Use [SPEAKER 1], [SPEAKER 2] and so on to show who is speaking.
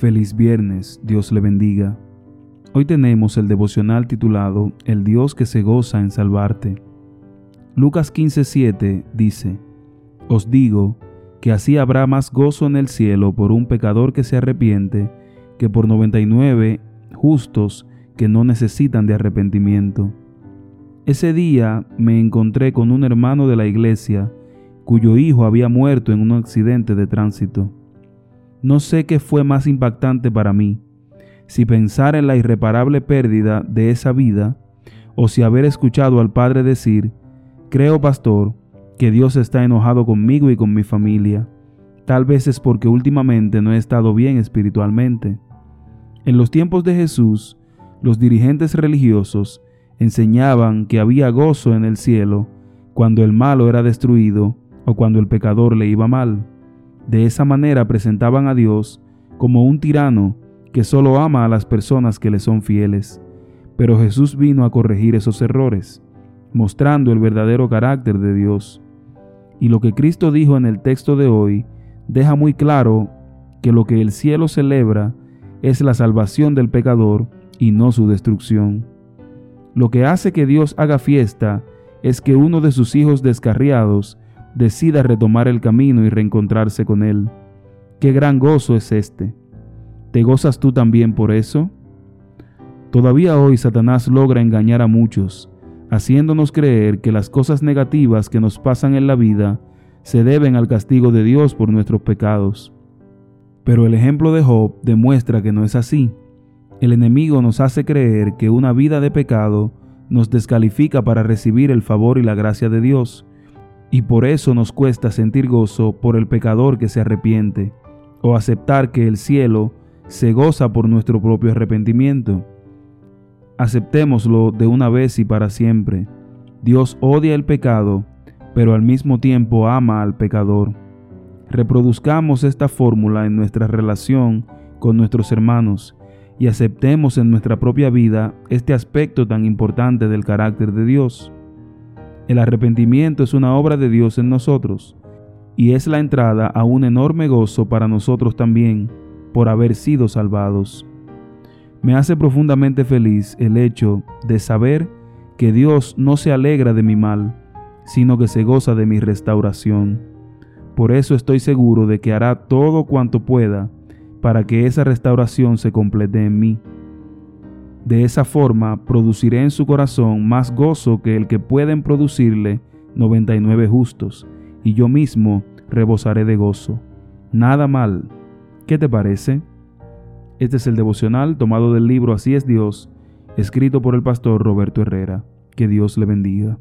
[SPEAKER 1] Feliz viernes, Dios le bendiga. Hoy tenemos el devocional titulado El Dios que se goza en salvarte. Lucas 15:7 dice, Os digo que así habrá más gozo en el cielo por un pecador que se arrepiente que por 99 justos que no necesitan de arrepentimiento. Ese día me encontré con un hermano de la iglesia cuyo hijo había muerto en un accidente de tránsito. No sé qué fue más impactante para mí, si pensar en la irreparable pérdida de esa vida o si haber escuchado al Padre decir, creo pastor, que Dios está enojado conmigo y con mi familia. Tal vez es porque últimamente no he estado bien espiritualmente. En los tiempos de Jesús, los dirigentes religiosos enseñaban que había gozo en el cielo cuando el malo era destruido o cuando el pecador le iba mal. De esa manera presentaban a Dios como un tirano que solo ama a las personas que le son fieles. Pero Jesús vino a corregir esos errores, mostrando el verdadero carácter de Dios. Y lo que Cristo dijo en el texto de hoy deja muy claro que lo que el cielo celebra es la salvación del pecador y no su destrucción. Lo que hace que Dios haga fiesta es que uno de sus hijos descarriados decida retomar el camino y reencontrarse con Él. Qué gran gozo es este. ¿Te gozas tú también por eso? Todavía hoy Satanás logra engañar a muchos, haciéndonos creer que las cosas negativas que nos pasan en la vida se deben al castigo de Dios por nuestros pecados. Pero el ejemplo de Job demuestra que no es así. El enemigo nos hace creer que una vida de pecado nos descalifica para recibir el favor y la gracia de Dios y por eso nos cuesta sentir gozo por el pecador que se arrepiente, o aceptar que el cielo se goza por nuestro propio arrepentimiento. Aceptémoslo de una vez y para siempre. Dios odia el pecado, pero al mismo tiempo ama al pecador. Reproduzcamos esta fórmula en nuestra relación con nuestros hermanos y aceptemos en nuestra propia vida este aspecto tan importante del carácter de Dios. El arrepentimiento es una obra de Dios en nosotros y es la entrada a un enorme gozo para nosotros también por haber sido salvados. Me hace profundamente feliz el hecho de saber que Dios no se alegra de mi mal, sino que se goza de mi restauración. Por eso estoy seguro de que hará todo cuanto pueda para que esa restauración se complete en mí. De esa forma produciré en su corazón más gozo que el que pueden producirle 99 justos, y yo mismo rebosaré de gozo. Nada mal. ¿Qué te parece? Este es el devocional tomado del libro Así es Dios, escrito por el pastor Roberto Herrera. Que Dios le bendiga.